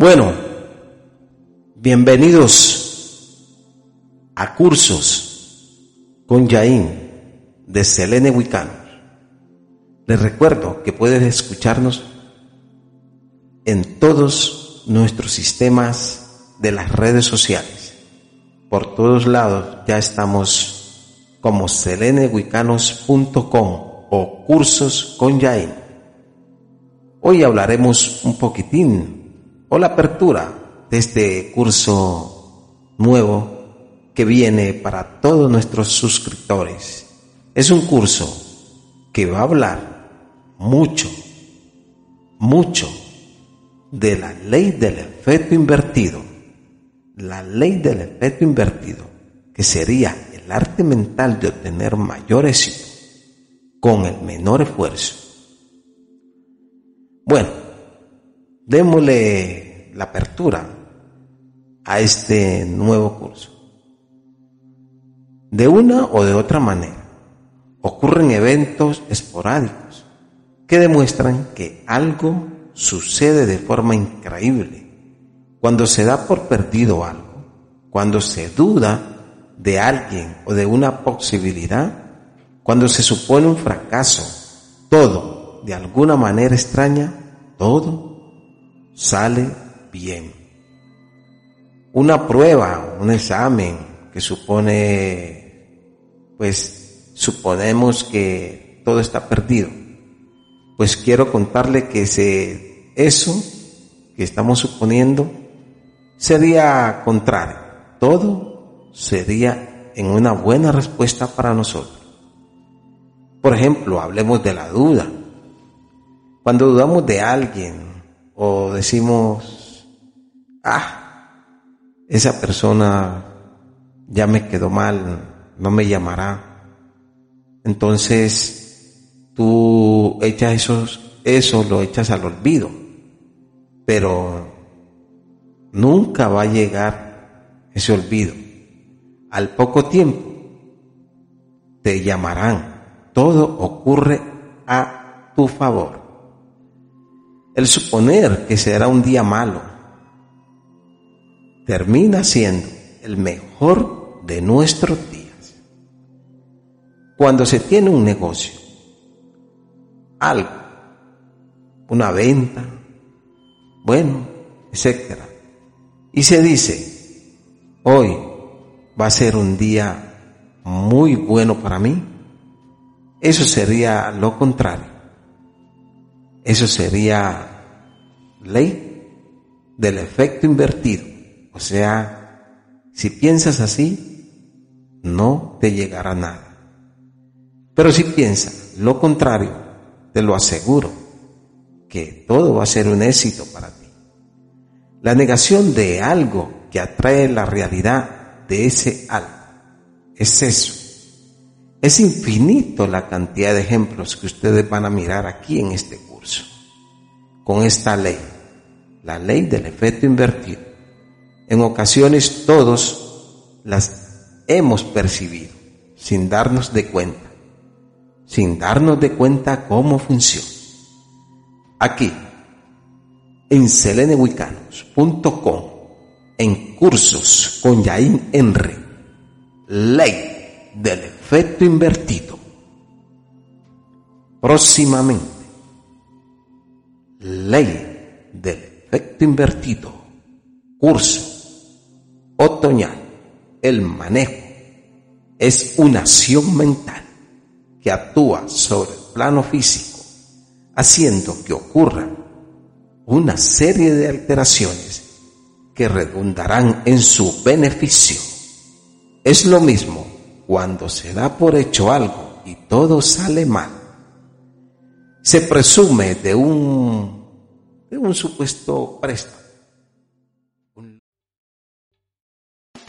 Bueno, bienvenidos a cursos con Yain de Selene Wicano. Les recuerdo que puedes escucharnos en todos nuestros sistemas de las redes sociales. Por todos lados ya estamos como selenewicanos.com o cursos con Yain. Hoy hablaremos un poquitín o la apertura de este curso nuevo que viene para todos nuestros suscriptores. Es un curso que va a hablar mucho, mucho de la ley del efecto invertido. La ley del efecto invertido, que sería el arte mental de obtener mayor éxito con el menor esfuerzo. Bueno, démosle la apertura a este nuevo curso. De una o de otra manera, ocurren eventos esporádicos que demuestran que algo sucede de forma increíble cuando se da por perdido algo, cuando se duda de alguien o de una posibilidad, cuando se supone un fracaso, todo, de alguna manera extraña, todo sale bien. Una prueba, un examen que supone, pues suponemos que todo está perdido. Pues quiero contarle que ese, eso que estamos suponiendo sería contrario. Todo sería en una buena respuesta para nosotros. Por ejemplo, hablemos de la duda. Cuando dudamos de alguien o decimos, ah, esa persona ya me quedó mal, no me llamará. Entonces tú echas esos, eso lo echas al olvido. Pero nunca va a llegar ese olvido. Al poco tiempo te llamarán. Todo ocurre a tu favor. El suponer que será un día malo termina siendo el mejor de nuestros días. Cuando se tiene un negocio, algo, una venta, bueno, etcétera, y se dice, hoy va a ser un día muy bueno para mí, eso sería lo contrario. Eso sería ley del efecto invertido. O sea, si piensas así, no te llegará nada. Pero si piensas lo contrario, te lo aseguro, que todo va a ser un éxito para ti. La negación de algo que atrae la realidad de ese algo es eso. Es infinito la cantidad de ejemplos que ustedes van a mirar aquí en este curso. Con esta ley, la ley del efecto invertido. En ocasiones todos las hemos percibido sin darnos de cuenta, sin darnos de cuenta cómo funciona. Aquí, en selenewicanos.com, en cursos con Yain Henry, ley del efecto invertido. Próximamente, ley del efecto invertido, curso otoñal, el manejo es una acción mental que actúa sobre el plano físico, haciendo que ocurra una serie de alteraciones que redundarán en su beneficio. Es lo mismo cuando se da por hecho algo y todo sale mal. se presume de un, de un supuesto préstamo.